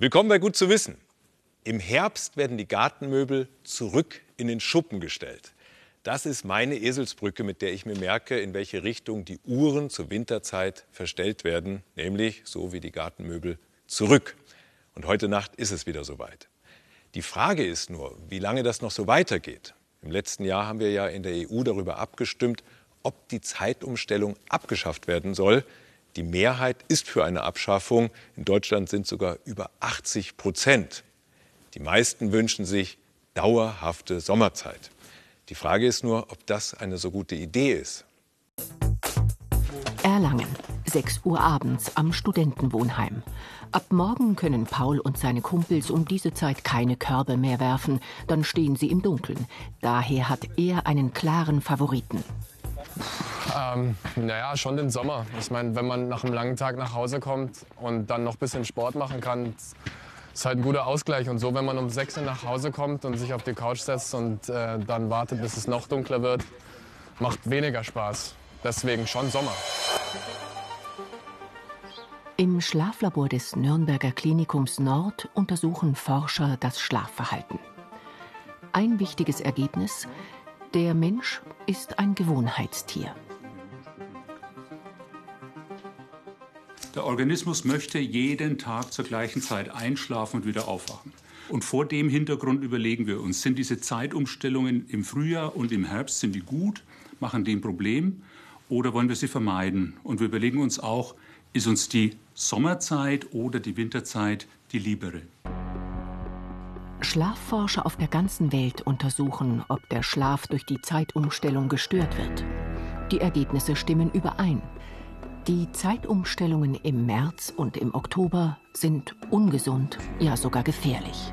Willkommen bei Gut zu wissen. Im Herbst werden die Gartenmöbel zurück in den Schuppen gestellt. Das ist meine Eselsbrücke, mit der ich mir merke, in welche Richtung die Uhren zur Winterzeit verstellt werden, nämlich so wie die Gartenmöbel zurück. Und heute Nacht ist es wieder soweit. Die Frage ist nur, wie lange das noch so weitergeht. Im letzten Jahr haben wir ja in der EU darüber abgestimmt, ob die Zeitumstellung abgeschafft werden soll. Die Mehrheit ist für eine Abschaffung. In Deutschland sind sogar über 80 Prozent. Die meisten wünschen sich dauerhafte Sommerzeit. Die Frage ist nur, ob das eine so gute Idee ist. Erlangen, 6 Uhr abends am Studentenwohnheim. Ab morgen können Paul und seine Kumpels um diese Zeit keine Körbe mehr werfen, dann stehen sie im Dunkeln. Daher hat er einen klaren Favoriten. Ähm, naja, schon den Sommer. Ich meine, wenn man nach einem langen Tag nach Hause kommt und dann noch ein bisschen Sport machen kann, ist halt ein guter Ausgleich. Und so, wenn man um 6 Uhr nach Hause kommt und sich auf die Couch setzt und äh, dann wartet, bis es noch dunkler wird, macht weniger Spaß. Deswegen schon Sommer. Im Schlaflabor des Nürnberger Klinikums Nord untersuchen Forscher das Schlafverhalten. Ein wichtiges Ergebnis, der Mensch ist ein Gewohnheitstier. Der Organismus möchte jeden Tag zur gleichen Zeit einschlafen und wieder aufwachen. Und vor dem Hintergrund überlegen wir uns, sind diese Zeitumstellungen im Frühjahr und im Herbst, sind die gut, machen die ein Problem oder wollen wir sie vermeiden? Und wir überlegen uns auch, ist uns die Sommerzeit oder die Winterzeit die liebere? Schlafforscher auf der ganzen Welt untersuchen, ob der Schlaf durch die Zeitumstellung gestört wird. Die Ergebnisse stimmen überein. Die Zeitumstellungen im März und im Oktober sind ungesund, ja sogar gefährlich.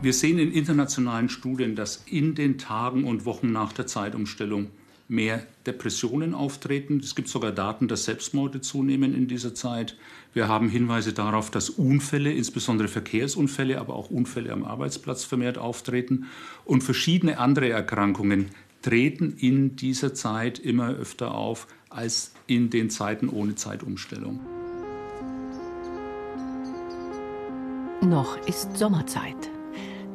Wir sehen in internationalen Studien, dass in den Tagen und Wochen nach der Zeitumstellung mehr Depressionen auftreten. Es gibt sogar Daten, dass Selbstmorde zunehmen in dieser Zeit. Wir haben Hinweise darauf, dass Unfälle, insbesondere Verkehrsunfälle, aber auch Unfälle am Arbeitsplatz vermehrt auftreten. Und verschiedene andere Erkrankungen treten in dieser Zeit immer öfter auf als in den Zeiten ohne Zeitumstellung. Noch ist Sommerzeit.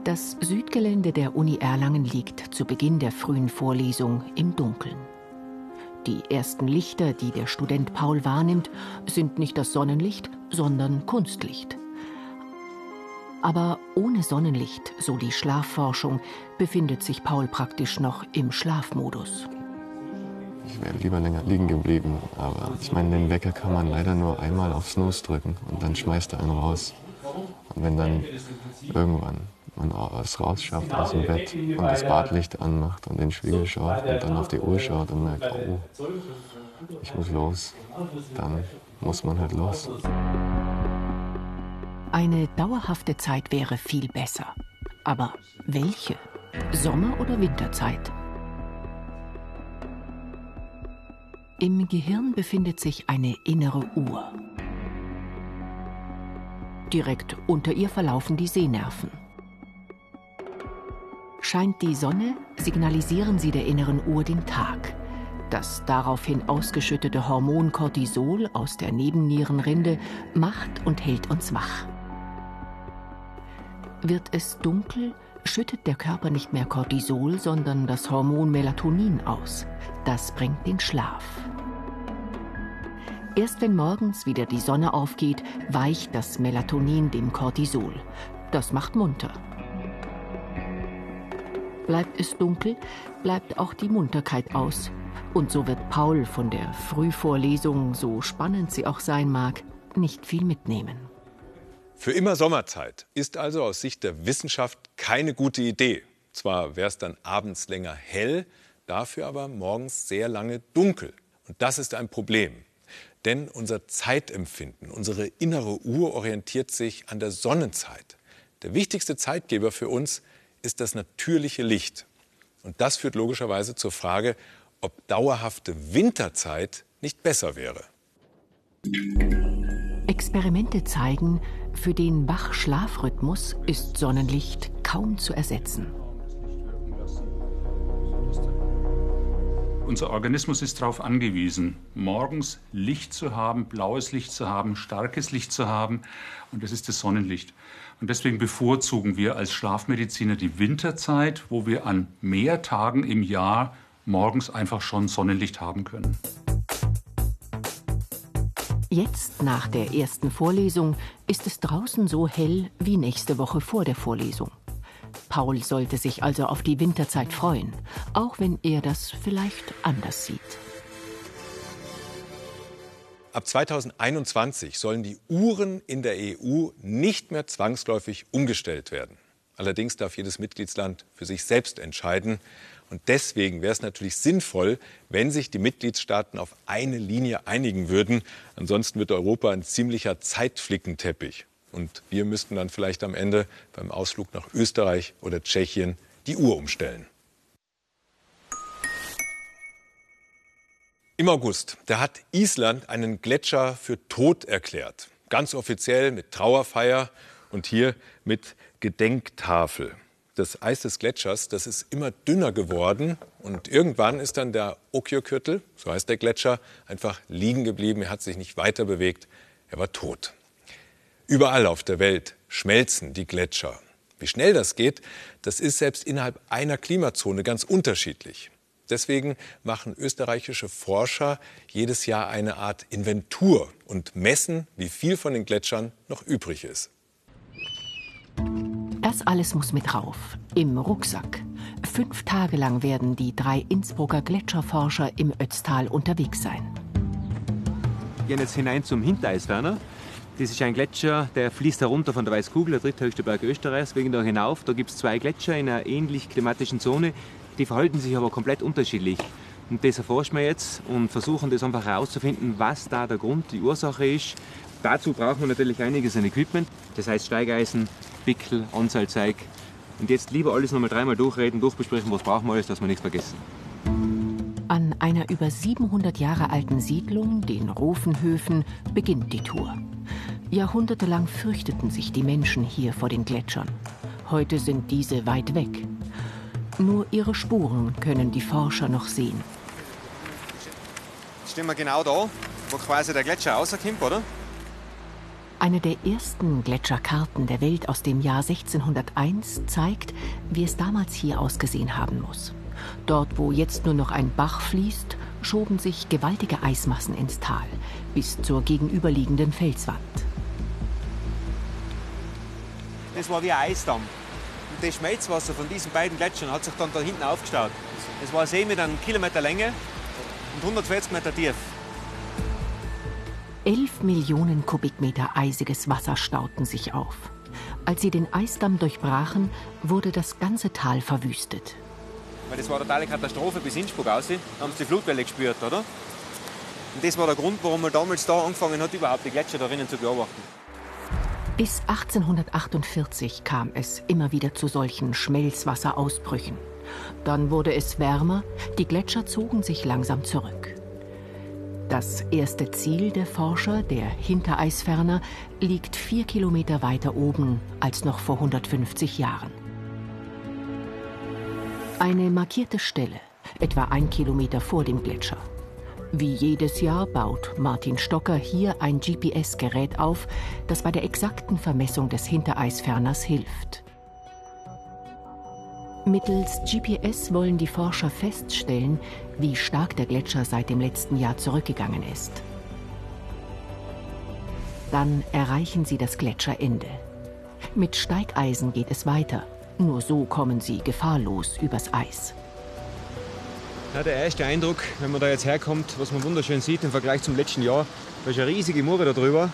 Das Südgelände der Uni Erlangen liegt zu Beginn der frühen Vorlesung im Dunkeln. Die ersten Lichter, die der Student Paul wahrnimmt, sind nicht das Sonnenlicht, sondern Kunstlicht. Aber ohne Sonnenlicht, so die Schlafforschung, befindet sich Paul praktisch noch im Schlafmodus. Ich wäre lieber länger liegen geblieben, aber ich meine, den Wecker kann man leider nur einmal auf Snooze drücken und dann schmeißt er einen raus. Und wenn dann irgendwann man es rausschafft aus dem Bett und das Badlicht anmacht und den Spiegel schaut und dann auf die Uhr schaut und merkt, oh, ich muss los, dann muss man halt los. Eine dauerhafte Zeit wäre viel besser. Aber welche? Sommer- oder Winterzeit? Im Gehirn befindet sich eine innere Uhr. Direkt unter ihr verlaufen die Sehnerven. Scheint die Sonne, signalisieren sie der inneren Uhr den Tag. Das daraufhin ausgeschüttete Hormon Cortisol aus der Nebennierenrinde macht und hält uns wach. Wird es dunkel, schüttet der Körper nicht mehr Cortisol, sondern das Hormon Melatonin aus. Das bringt den Schlaf. Erst wenn morgens wieder die Sonne aufgeht, weicht das Melatonin dem Cortisol. Das macht munter. Bleibt es dunkel, bleibt auch die Munterkeit aus. Und so wird Paul von der Frühvorlesung, so spannend sie auch sein mag, nicht viel mitnehmen. Für immer Sommerzeit ist also aus Sicht der Wissenschaft keine gute Idee. Zwar wäre es dann abends länger hell, dafür aber morgens sehr lange dunkel. Und das ist ein Problem. Denn unser Zeitempfinden, unsere innere Uhr orientiert sich an der Sonnenzeit. Der wichtigste Zeitgeber für uns ist das natürliche Licht. Und das führt logischerweise zur Frage, ob dauerhafte Winterzeit nicht besser wäre. Experimente zeigen, für den Wach-Schlafrhythmus ist Sonnenlicht kaum zu ersetzen. Unser Organismus ist darauf angewiesen, morgens Licht zu haben, blaues Licht zu haben, starkes Licht zu haben. Und das ist das Sonnenlicht. Und deswegen bevorzugen wir als Schlafmediziner die Winterzeit, wo wir an mehr Tagen im Jahr morgens einfach schon Sonnenlicht haben können. Jetzt, nach der ersten Vorlesung, ist es draußen so hell wie nächste Woche vor der Vorlesung. Paul sollte sich also auf die Winterzeit freuen, auch wenn er das vielleicht anders sieht. Ab 2021 sollen die Uhren in der EU nicht mehr zwangsläufig umgestellt werden. Allerdings darf jedes Mitgliedsland für sich selbst entscheiden. Und deswegen wäre es natürlich sinnvoll, wenn sich die Mitgliedstaaten auf eine Linie einigen würden. Ansonsten wird Europa ein ziemlicher Zeitflickenteppich. Und wir müssten dann vielleicht am Ende beim Ausflug nach Österreich oder Tschechien die Uhr umstellen. Im August, da hat Island einen Gletscher für tot erklärt. Ganz offiziell mit Trauerfeier und hier mit Gedenktafel. Das Eis des Gletschers, das ist immer dünner geworden und irgendwann ist dann der Okyokürtel, so heißt der Gletscher, einfach liegen geblieben. Er hat sich nicht weiter bewegt. Er war tot. Überall auf der Welt schmelzen die Gletscher. Wie schnell das geht, das ist selbst innerhalb einer Klimazone ganz unterschiedlich. Deswegen machen österreichische Forscher jedes Jahr eine Art Inventur und messen, wie viel von den Gletschern noch übrig ist. Das alles muss mit rauf, im Rucksack. Fünf Tage lang werden die drei Innsbrucker Gletscherforscher im Ötztal unterwegs sein. Wir gehen jetzt hinein zum Hintereisferner. Das ist ein Gletscher, der fließt herunter von der Weißkugel, der dritthöchste Berg Österreichs. Wir gehen da hinauf. Da gibt es zwei Gletscher in einer ähnlich klimatischen Zone. Die verhalten sich aber komplett unterschiedlich. Und das erforschen wir jetzt und versuchen das einfach herauszufinden, was da der Grund, die Ursache ist. Dazu brauchen wir natürlich einiges an Equipment. Das heißt Steigeisen, Pickel, Anzahlzeig. Und jetzt lieber alles nochmal dreimal durchreden, durchbesprechen, was brauchen wir alles, dass wir nichts vergessen. An einer über 700 Jahre alten Siedlung, den Rofenhöfen, beginnt die Tour. Jahrhundertelang fürchteten sich die Menschen hier vor den Gletschern. Heute sind diese weit weg. Nur ihre Spuren können die Forscher noch sehen. Jetzt stehen wir genau da, wo quasi der Gletscher rauskommt, oder? Eine der ersten Gletscherkarten der Welt aus dem Jahr 1601 zeigt, wie es damals hier ausgesehen haben muss. Dort, wo jetzt nur noch ein Bach fließt, schoben sich gewaltige Eismassen ins Tal bis zur gegenüberliegenden Felswand. Das war wie ein Eisdamm. Und das Schmelzwasser von diesen beiden Gletschern hat sich dann da hinten aufgestaut. Das war ein See mit einem Kilometer Länge und 140 Meter tief. 11 Millionen Kubikmeter eisiges Wasser stauten sich auf. Als sie den Eisdamm durchbrachen, wurde das ganze Tal verwüstet. Weil das war eine totale Katastrophe bis Innsbruck aus. Da haben sie die Flutwelle gespürt, oder? Und das war der Grund, warum man damals da angefangen hat, überhaupt die Gletscher darinnen zu beobachten. Bis 1848 kam es immer wieder zu solchen Schmelzwasserausbrüchen. Dann wurde es wärmer, die Gletscher zogen sich langsam zurück. Das erste Ziel der Forscher, der Hintereisferner, liegt vier Kilometer weiter oben als noch vor 150 Jahren. Eine markierte Stelle, etwa ein Kilometer vor dem Gletscher. Wie jedes Jahr baut Martin Stocker hier ein GPS-Gerät auf, das bei der exakten Vermessung des Hintereisferners hilft. Mittels GPS wollen die Forscher feststellen, wie stark der Gletscher seit dem letzten Jahr zurückgegangen ist. Dann erreichen sie das Gletscherende. Mit Steigeisen geht es weiter. Nur so kommen sie gefahrlos übers Eis. Ja, der erste Eindruck, wenn man da jetzt herkommt, was man wunderschön sieht im Vergleich zum letzten Jahr, da ist eine riesige Mure da drüber.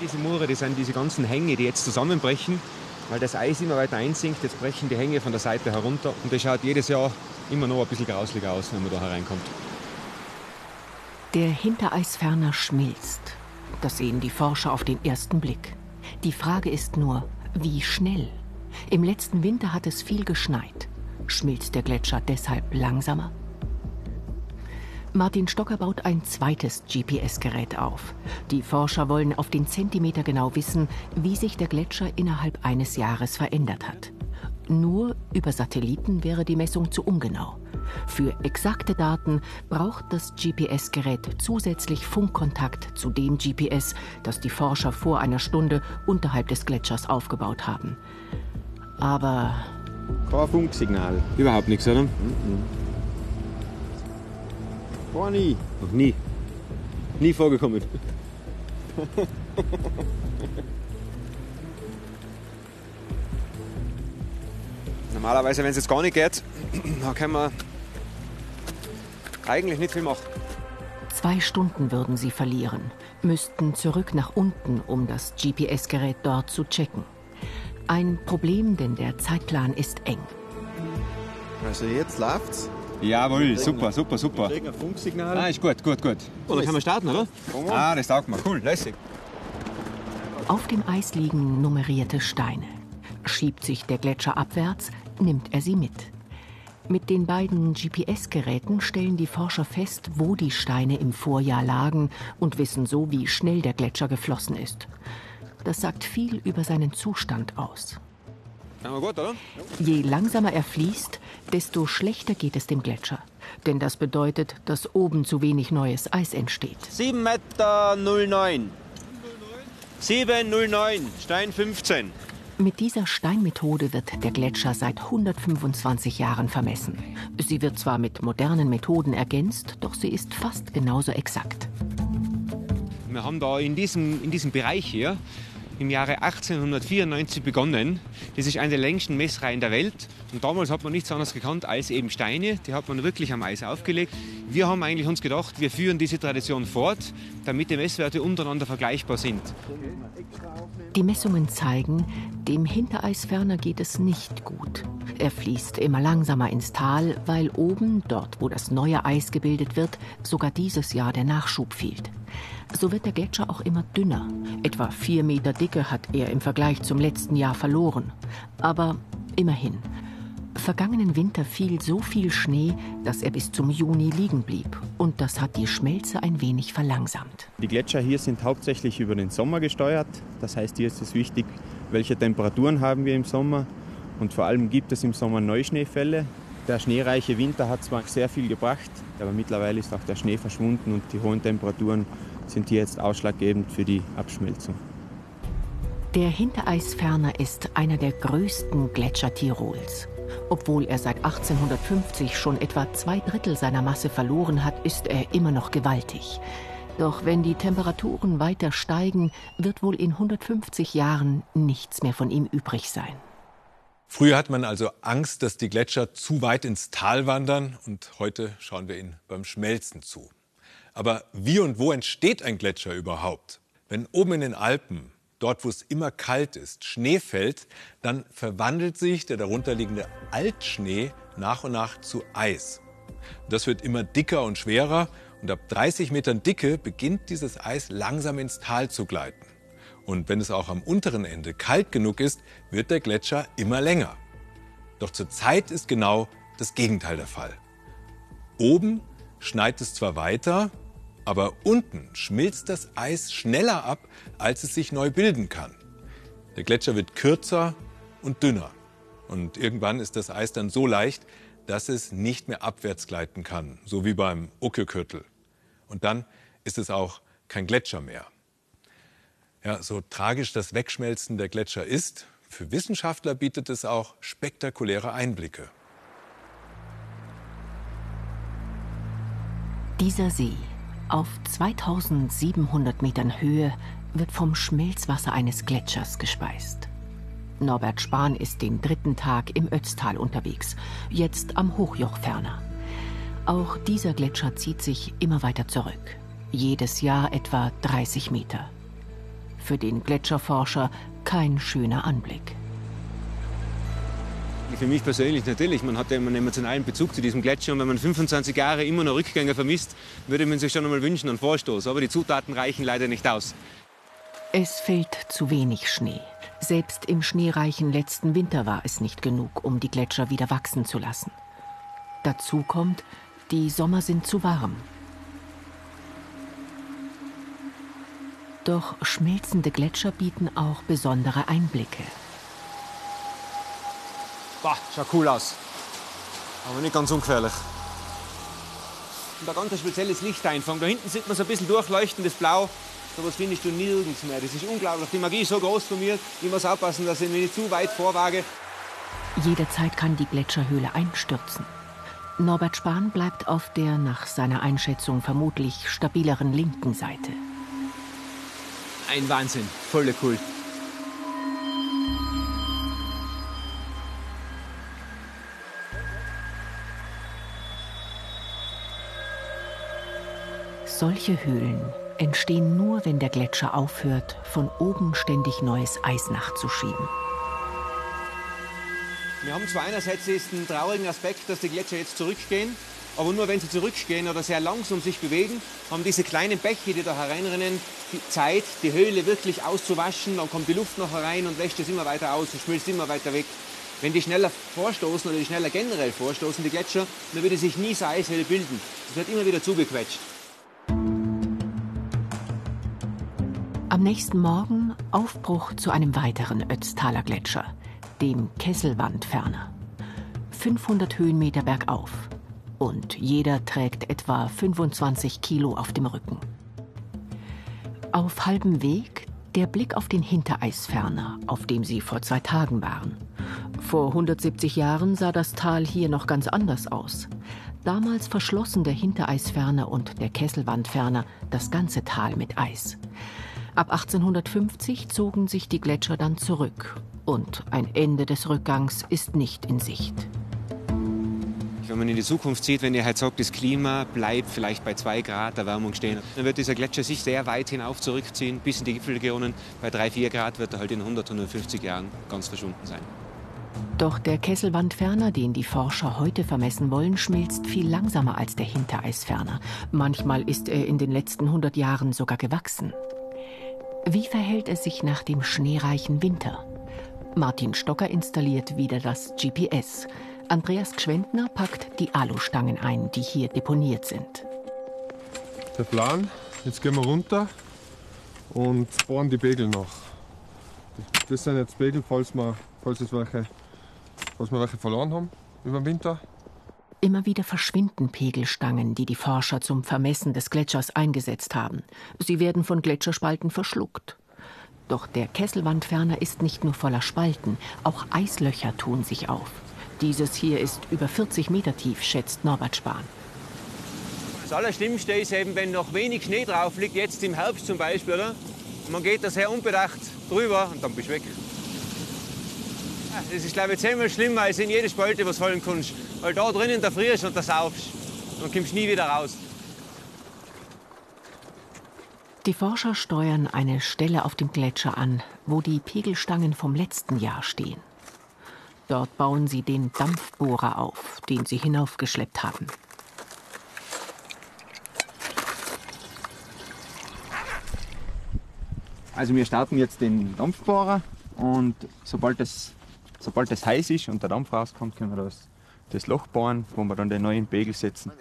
Diese Mure, das sind diese ganzen Hänge, die jetzt zusammenbrechen weil das Eis immer weiter einsinkt. Jetzt brechen die Hänge von der Seite herunter und das schaut jedes Jahr immer noch ein bisschen grauslicher aus, wenn man da hereinkommt. Der Hintereisferner schmilzt. Das sehen die Forscher auf den ersten Blick. Die Frage ist nur, wie schnell? Im letzten Winter hat es viel geschneit. Schmilzt der Gletscher deshalb langsamer? Martin Stocker baut ein zweites GPS-Gerät auf. Die Forscher wollen auf den Zentimeter genau wissen, wie sich der Gletscher innerhalb eines Jahres verändert hat. Nur über Satelliten wäre die Messung zu ungenau. Für exakte Daten braucht das GPS-Gerät zusätzlich Funkkontakt zu dem GPS, das die Forscher vor einer Stunde unterhalb des Gletschers aufgebaut haben. Aber. Kein Funksignal. Überhaupt nichts, oder? Mhm. Gar nie. Noch nie. Nie vorgekommen. Normalerweise, wenn es jetzt gar nicht geht, dann können wir eigentlich nicht viel machen. Zwei Stunden würden sie verlieren, müssten zurück nach unten, um das GPS-Gerät dort zu checken. Ein Problem, denn der Zeitplan ist eng. Also jetzt läuft's. Jawohl, super, super, super. Wir kriegen ein Funksignal. Ah, ist gut, gut, gut. Oh, dann kann man starten, oder? Ah, das taugt mir. Cool, lässig. Auf dem Eis liegen nummerierte Steine. Schiebt sich der Gletscher abwärts, nimmt er sie mit. Mit den beiden GPS-Geräten stellen die Forscher fest, wo die Steine im Vorjahr lagen und wissen so, wie schnell der Gletscher geflossen ist. Das sagt viel über seinen Zustand aus. Gut? Je langsamer er fließt, desto schlechter geht es dem Gletscher. Denn das bedeutet, dass oben zu wenig neues Eis entsteht. 7 Meter 09. 709, Stein 15. Mit dieser Steinmethode wird der Gletscher seit 125 Jahren vermessen. Sie wird zwar mit modernen Methoden ergänzt, doch sie ist fast genauso exakt. Wir haben da in diesem, in diesem Bereich hier im Jahre 1894 begonnen. Das ist eine der längsten Messreihen der Welt. Und damals hat man nichts anderes gekannt als eben Steine. Die hat man wirklich am Eis aufgelegt. Wir haben eigentlich uns gedacht, wir führen diese Tradition fort, damit die Messwerte untereinander vergleichbar sind. Die Messungen zeigen, dem Hintereisferner geht es nicht gut. Er fließt immer langsamer ins Tal, weil oben, dort wo das neue Eis gebildet wird, sogar dieses Jahr der Nachschub fehlt. So wird der Gletscher auch immer dünner. Etwa vier Meter Dicke hat er im Vergleich zum letzten Jahr verloren. Aber immerhin. Vergangenen Winter fiel so viel Schnee, dass er bis zum Juni liegen blieb. Und das hat die Schmelze ein wenig verlangsamt. Die Gletscher hier sind hauptsächlich über den Sommer gesteuert. Das heißt, hier ist es wichtig, welche Temperaturen haben wir im Sommer. Und vor allem gibt es im Sommer Neuschneefälle. Der schneereiche Winter hat zwar sehr viel gebracht, aber mittlerweile ist auch der Schnee verschwunden und die hohen Temperaturen sind hier jetzt ausschlaggebend für die Abschmelzung. Der Hintereisferner ist einer der größten Gletscher Tirols. Obwohl er seit 1850 schon etwa zwei Drittel seiner Masse verloren hat, ist er immer noch gewaltig. Doch wenn die Temperaturen weiter steigen, wird wohl in 150 Jahren nichts mehr von ihm übrig sein. Früher hat man also Angst, dass die Gletscher zu weit ins Tal wandern und heute schauen wir ihnen beim Schmelzen zu. Aber wie und wo entsteht ein Gletscher überhaupt? Wenn oben in den Alpen, dort wo es immer kalt ist, Schnee fällt, dann verwandelt sich der darunterliegende Altschnee nach und nach zu Eis. Das wird immer dicker und schwerer und ab 30 Metern Dicke beginnt dieses Eis langsam ins Tal zu gleiten. Und wenn es auch am unteren Ende kalt genug ist, wird der Gletscher immer länger. Doch zurzeit ist genau das Gegenteil der Fall. Oben schneit es zwar weiter, aber unten schmilzt das Eis schneller ab, als es sich neu bilden kann. Der Gletscher wird kürzer und dünner. Und irgendwann ist das Eis dann so leicht, dass es nicht mehr abwärts gleiten kann, so wie beim Uckekürtel. Und dann ist es auch kein Gletscher mehr. Ja, so tragisch das Wegschmelzen der Gletscher ist, für Wissenschaftler bietet es auch spektakuläre Einblicke. Dieser See auf 2700 Metern Höhe wird vom Schmelzwasser eines Gletschers gespeist. Norbert Spahn ist den dritten Tag im Ötztal unterwegs, jetzt am Hochjochferner. Auch dieser Gletscher zieht sich immer weiter zurück. Jedes Jahr etwa 30 Meter. Für den Gletscherforscher kein schöner Anblick. Für mich persönlich natürlich, man hat ja immer einen emotionalen Bezug zu diesem Gletscher und wenn man 25 Jahre immer noch Rückgänge vermisst, würde man sich schon einmal wünschen, einen Vorstoß. Aber die Zutaten reichen leider nicht aus. Es fällt zu wenig Schnee. Selbst im schneereichen letzten Winter war es nicht genug, um die Gletscher wieder wachsen zu lassen. Dazu kommt, die Sommer sind zu warm. Doch schmelzende Gletscher bieten auch besondere Einblicke. Boah, schaut cool aus. Aber nicht ganz ungefährlich. und ein ganz spezielles Licht einfangen. Da hinten sieht man so ein bisschen durchleuchtendes Blau. So was findest du nirgends mehr. Das ist unglaublich. Die Magie ist so groß von mir. Ich muss aufpassen, dass ich mich nicht zu weit vorwage. Jederzeit kann die Gletscherhöhle einstürzen. Norbert Spahn bleibt auf der nach seiner Einschätzung vermutlich stabileren linken Seite. Ein Wahnsinn. Volle Kult. Solche Höhlen entstehen nur, wenn der Gletscher aufhört, von oben ständig neues Eis nachzuschieben. Wir haben zwar einerseits diesen traurigen Aspekt, dass die Gletscher jetzt zurückgehen, aber nur wenn sie zurückgehen oder sehr langsam sich bewegen, haben diese kleinen Bäche, die da hereinrennen, die Zeit, die Höhle wirklich auszuwaschen. Dann kommt die Luft noch herein und wäscht es immer weiter aus und schmilzt immer weiter weg. Wenn die schneller vorstoßen oder die schneller generell vorstoßen, die Gletscher, dann würde sich nie so Eishöhle bilden. Es wird immer wieder zugequetscht. Am nächsten Morgen Aufbruch zu einem weiteren Ötztaler Gletscher, dem Kesselwandferner. 500 Höhenmeter bergauf. Und jeder trägt etwa 25 Kilo auf dem Rücken. Auf halbem Weg der Blick auf den Hintereisferner, auf dem sie vor zwei Tagen waren. Vor 170 Jahren sah das Tal hier noch ganz anders aus. Damals verschlossen der Hintereisferner und der Kesselwandferner das ganze Tal mit Eis. Ab 1850 zogen sich die Gletscher dann zurück und ein Ende des Rückgangs ist nicht in Sicht. Wenn man in die Zukunft sieht, wenn ihr halt sagt, das Klima bleibt vielleicht bei 2 Grad Erwärmung stehen, dann wird dieser Gletscher sich sehr weit hinauf zurückziehen, bis in die Gipfelregionen. Bei 3, 4 Grad wird er halt in 100, 150 Jahren ganz verschwunden sein. Doch der Kesselwandferner, den die Forscher heute vermessen wollen, schmilzt viel langsamer als der Hintereisferner. Manchmal ist er in den letzten 100 Jahren sogar gewachsen. Wie verhält es sich nach dem schneereichen Winter? Martin Stocker installiert wieder das GPS. Andreas Gschwendner packt die Alustangen ein, die hier deponiert sind. Der Plan, jetzt gehen wir runter und bohren die Pegel nach. Das sind jetzt Pegel, falls wir, falls es welche, falls wir welche verloren haben über den Winter. Immer wieder verschwinden Pegelstangen, die die Forscher zum Vermessen des Gletschers eingesetzt haben. Sie werden von Gletscherspalten verschluckt. Doch der Kesselwandferner ist nicht nur voller Spalten, auch Eislöcher tun sich auf. Dieses hier ist über 40 Meter tief, schätzt Norbert Spahn. Das Allerschlimmste ist eben, wenn noch wenig Schnee drauf liegt, jetzt im Herbst zum Beispiel, oder? Man geht da sehr unbedacht drüber und dann bist du weg. Das ist, glaube ich, zehnmal schlimmer, als in jede Spalte was fallen kannst. Weil da drinnen da frierst und da saufst. Dann kommst du nie wieder raus. Die Forscher steuern eine Stelle auf dem Gletscher an, wo die Pegelstangen vom letzten Jahr stehen. Dort bauen sie den Dampfbohrer auf, den sie hinaufgeschleppt haben. Also wir starten jetzt den Dampfbohrer und sobald es, sobald es heiß ist und der Dampf rauskommt, können wir das, das Loch bohren, wo wir dann den neuen Pegel setzen.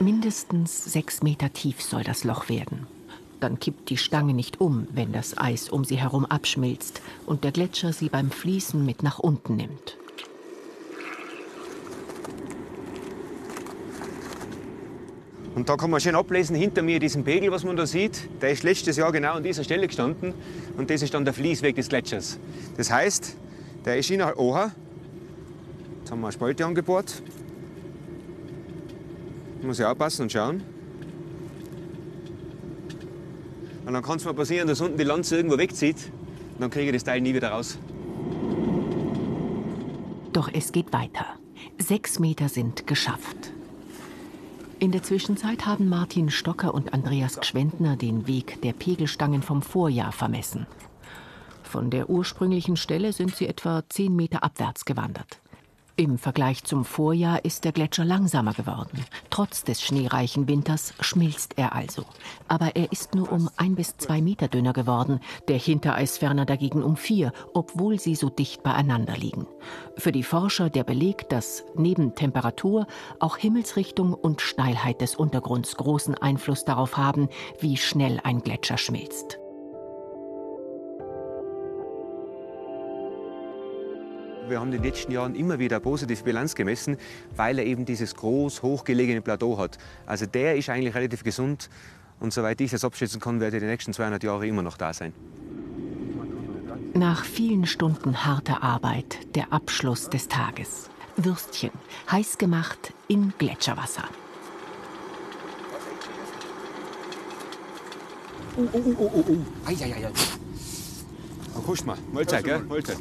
Mindestens sechs Meter tief soll das Loch werden. Dann kippt die Stange nicht um, wenn das Eis um sie herum abschmilzt und der Gletscher sie beim Fließen mit nach unten nimmt. Und da kann man schön ablesen, hinter mir diesen Pegel, was man da sieht, der ist letztes Jahr genau an dieser Stelle gestanden. Und das ist dann der Fließweg des Gletschers. Das heißt, der ist in der Oha. Jetzt haben wir eine Spalte angebohrt. Muss ich aufpassen und schauen. Und dann kann es mal passieren, dass unten die Lanze irgendwo wegzieht. Und dann kriege ich das Teil nie wieder raus. Doch es geht weiter. Sechs Meter sind geschafft. In der Zwischenzeit haben Martin Stocker und Andreas Gschwendner den Weg der Pegelstangen vom Vorjahr vermessen. Von der ursprünglichen Stelle sind sie etwa zehn Meter abwärts gewandert. Im Vergleich zum Vorjahr ist der Gletscher langsamer geworden. Trotz des schneereichen Winters schmilzt er also. Aber er ist nur um ein bis zwei Meter dünner geworden, der Hintereisferner dagegen um vier, obwohl sie so dicht beieinander liegen. Für die Forscher der Beleg, dass neben Temperatur auch Himmelsrichtung und Steilheit des Untergrunds großen Einfluss darauf haben, wie schnell ein Gletscher schmilzt. Wir haben in den letzten Jahren immer wieder eine positive Bilanz gemessen, weil er eben dieses groß hochgelegene Plateau hat. Also der ist eigentlich relativ gesund und soweit ich das abschätzen kann, wird er die nächsten 200 Jahre immer noch da sein. Nach vielen Stunden harter Arbeit der Abschluss des Tages. Würstchen, heiß gemacht in Gletscherwasser. Oh, oh, oh, oh, oh. Eieiei. Oh, guck mal, Mahlzeit, gell? Mahlzeit.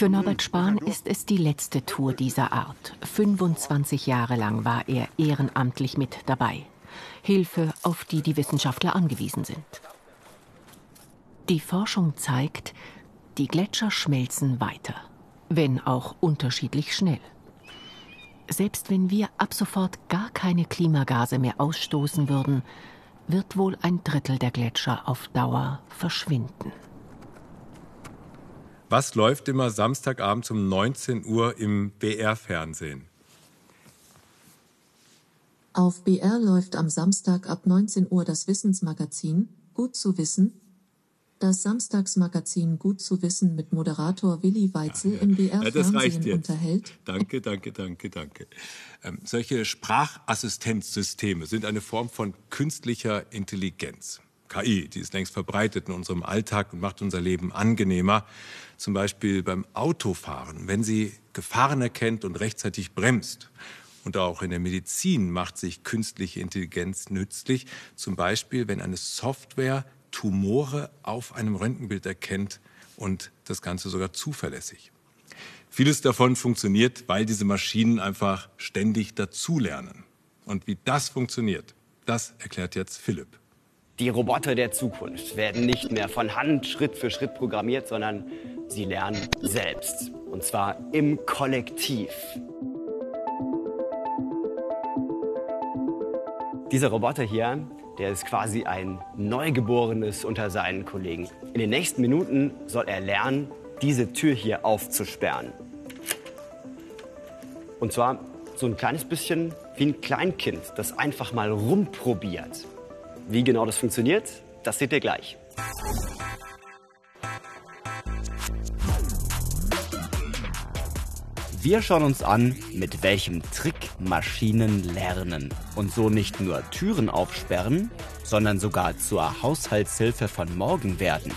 Für Norbert Spahn ist es die letzte Tour dieser Art. 25 Jahre lang war er ehrenamtlich mit dabei. Hilfe, auf die die Wissenschaftler angewiesen sind. Die Forschung zeigt, die Gletscher schmelzen weiter, wenn auch unterschiedlich schnell. Selbst wenn wir ab sofort gar keine Klimagase mehr ausstoßen würden, wird wohl ein Drittel der Gletscher auf Dauer verschwinden. Was läuft immer Samstagabend um 19 Uhr im BR-Fernsehen? Auf BR läuft am Samstag ab 19 Uhr das Wissensmagazin Gut zu wissen. Das Samstagsmagazin Gut zu wissen mit Moderator Willi Weitzel im Ja, das reicht Fernsehen jetzt. unterhält. Danke, danke, danke, danke. Ähm, solche Sprachassistenzsysteme sind eine Form von künstlicher Intelligenz. KI, die ist längst verbreitet in unserem Alltag und macht unser Leben angenehmer. Zum Beispiel beim Autofahren, wenn sie Gefahren erkennt und rechtzeitig bremst. Und auch in der Medizin macht sich künstliche Intelligenz nützlich. Zum Beispiel, wenn eine Software Tumore auf einem Röntgenbild erkennt und das Ganze sogar zuverlässig. Vieles davon funktioniert, weil diese Maschinen einfach ständig dazulernen. Und wie das funktioniert, das erklärt jetzt Philipp. Die Roboter der Zukunft werden nicht mehr von Hand Schritt für Schritt programmiert, sondern sie lernen selbst. Und zwar im Kollektiv. Dieser Roboter hier, der ist quasi ein Neugeborenes unter seinen Kollegen. In den nächsten Minuten soll er lernen, diese Tür hier aufzusperren. Und zwar so ein kleines bisschen wie ein Kleinkind, das einfach mal rumprobiert. Wie genau das funktioniert, das seht ihr gleich. Wir schauen uns an, mit welchem Trick Maschinen lernen und so nicht nur Türen aufsperren, sondern sogar zur Haushaltshilfe von morgen werden.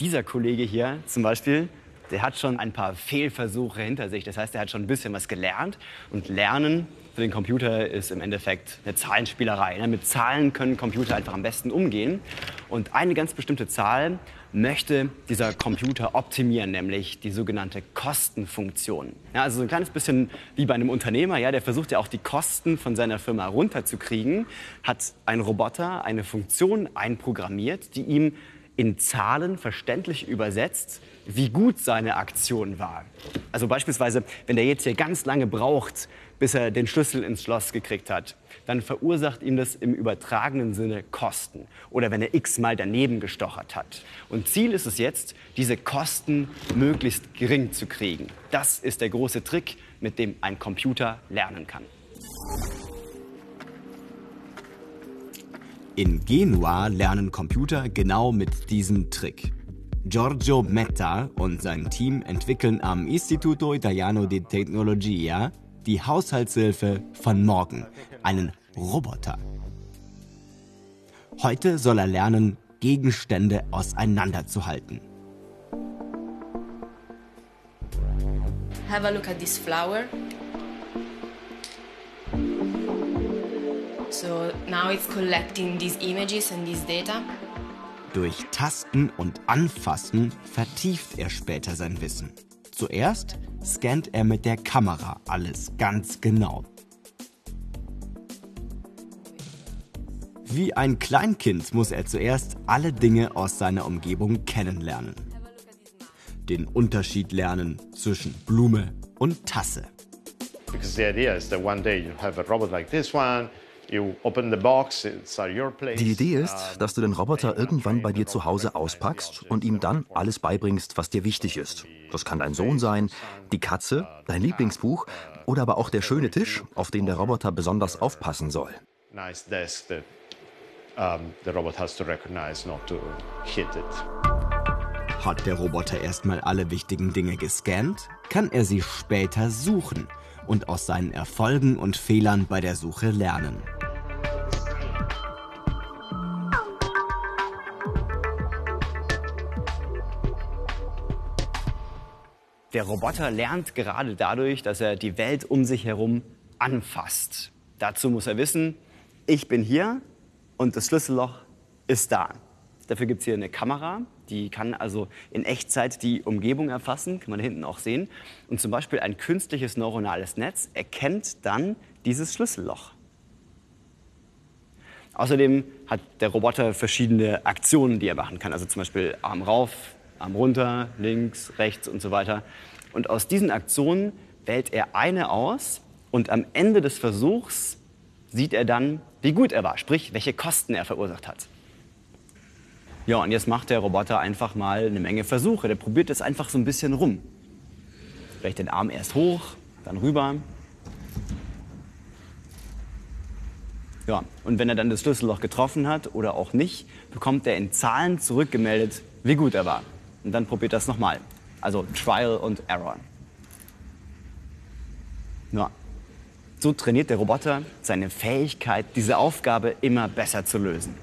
Dieser Kollege hier zum Beispiel, der hat schon ein paar Fehlversuche hinter sich. Das heißt, er hat schon ein bisschen was gelernt. Und Lernen für den Computer ist im Endeffekt eine Zahlenspielerei. ne? Mit Zahlen können Computer einfach am besten umgehen. Und eine ganz bestimmte Zahl möchte dieser Computer optimieren, nämlich die sogenannte Kostenfunktion. Ja, also so ein kleines bisschen wie bei einem Unternehmer, ja, der versucht ja auch die Kosten von seiner Firma runterzukriegen, hat ein Roboter eine Funktion einprogrammiert, die ihm in Zahlen verständlich übersetzt, wie gut seine Aktion war. Also beispielsweise, wenn der jetzt hier ganz lange braucht, bis er den Schlüssel ins Schloss gekriegt hat, dann verursacht ihm das im übertragenen Sinne Kosten. Oder wenn er x-mal daneben gestochert hat. Und Ziel ist es jetzt, diese Kosten möglichst gering zu kriegen. Das ist der große Trick, mit dem ein Computer lernen kann. In Genua lernen Computer genau mit diesem Trick. Giorgio Metta und sein Team entwickeln am Istituto Italiano di Tecnologia die Haushaltshilfe von morgen, einen Roboter. Heute soll er lernen, Gegenstände auseinanderzuhalten. Have a look at this flower. So now it's collecting these images and this data. Durch Tasten und Anfassen vertieft er später sein Wissen. Zuerst scannt er mit der Kamera alles ganz genau. Wie ein Kleinkind muss er zuerst alle Dinge aus seiner Umgebung kennenlernen. Den Unterschied lernen zwischen Blume und Tasse. Because the idea is that one day you have a robot like this one, Die Idee ist, dass du den Roboter irgendwann bei dir zu Hause auspackst und ihm dann alles beibringst, was dir wichtig ist. Das kann dein Sohn sein, die Katze, dein Lieblingsbuch oder aber auch der schöne Tisch, auf den der Roboter besonders aufpassen soll. Hat der Roboter erstmal alle wichtigen Dinge gescannt, kann er sie später suchen und aus seinen Erfolgen und Fehlern bei der Suche lernen. Der Roboter lernt gerade dadurch, dass er die Welt um sich herum anfasst. Dazu muss er wissen, ich bin hier und das Schlüsselloch ist da. Dafür gibt es hier eine Kamera, die kann also in Echtzeit die Umgebung erfassen, kann man hinten auch sehen. Und zum Beispiel ein künstliches neuronales Netz erkennt dann dieses Schlüsselloch. Außerdem hat der Roboter verschiedene Aktionen, die er machen kann. Also zum Beispiel Arm rauf, Arm runter, links, rechts und so weiter. Und aus diesen Aktionen wählt er eine aus und am Ende des Versuchs sieht er dann, wie gut er war, sprich, welche Kosten er verursacht hat. Ja, und jetzt macht der Roboter einfach mal eine Menge Versuche. Der probiert das einfach so ein bisschen rum. Vielleicht den Arm erst hoch, dann rüber. Ja, und wenn er dann das Schlüsselloch getroffen hat oder auch nicht, bekommt er in Zahlen zurückgemeldet, wie gut er war. Und dann probiert er es nochmal. Also Trial und Error. Ja. So trainiert der Roboter seine Fähigkeit, diese Aufgabe immer besser zu lösen.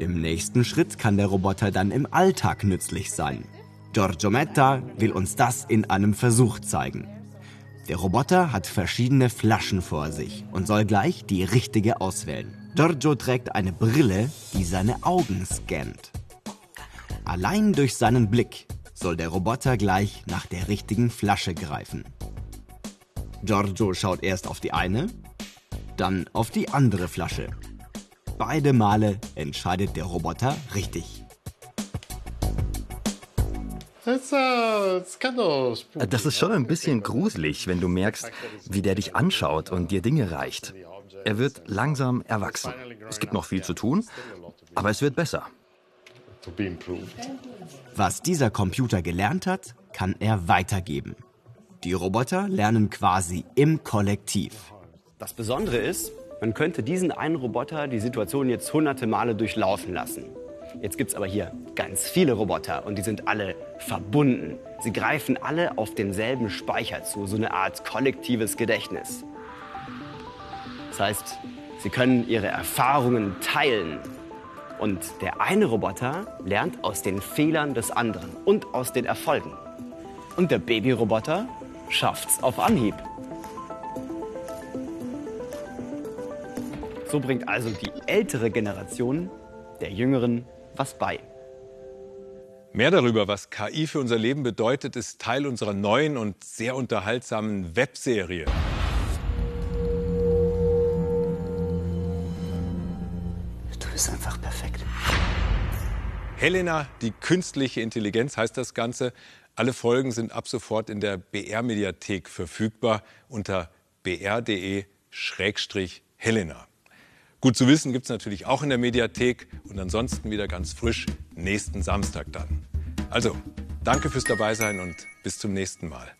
Im nächsten Schritt kann der Roboter dann im Alltag nützlich sein. Giorgio Metta will uns das in einem Versuch zeigen. Der Roboter hat verschiedene Flaschen vor sich und soll gleich die richtige auswählen. Giorgio trägt eine Brille, die seine Augen scannt. Allein durch seinen Blick soll der Roboter gleich nach der richtigen Flasche greifen. Giorgio schaut erst auf die eine, dann auf die andere Flasche. Beide Male entscheidet der Roboter richtig. Das ist schon ein bisschen gruselig, wenn du merkst, wie der dich anschaut und dir Dinge reicht. Er wird langsam erwachsen. Es gibt noch viel zu tun, aber es wird besser. Was dieser Computer gelernt hat, kann er weitergeben. Die Roboter lernen quasi im Kollektiv. Das Besondere ist, man könnte diesen einen Roboter die Situation jetzt hunderte Male durchlaufen lassen. Jetzt gibt es aber hier ganz viele Roboter und die sind alle verbunden. Sie greifen alle auf denselben Speicher zu, so eine Art kollektives Gedächtnis. Das heißt, sie können ihre Erfahrungen teilen. Und der eine Roboter lernt aus den Fehlern des anderen und aus den Erfolgen. Und der Babyroboter schafft's auf Anhieb. So bringt also die ältere Generation der jüngeren was bei. Mehr darüber, was KI für unser Leben bedeutet, ist Teil unserer neuen und sehr unterhaltsamen Webserie. Du bist einfach perfekt. Helena, die künstliche Intelligenz heißt das Ganze. Alle Folgen sind ab sofort in der BR-Mediathek verfügbar unter br.de-helena. Gut zu wissen gibt es natürlich auch in der Mediathek und ansonsten wieder ganz frisch nächsten Samstag dann. Also, danke fürs Dabeisein und bis zum nächsten Mal.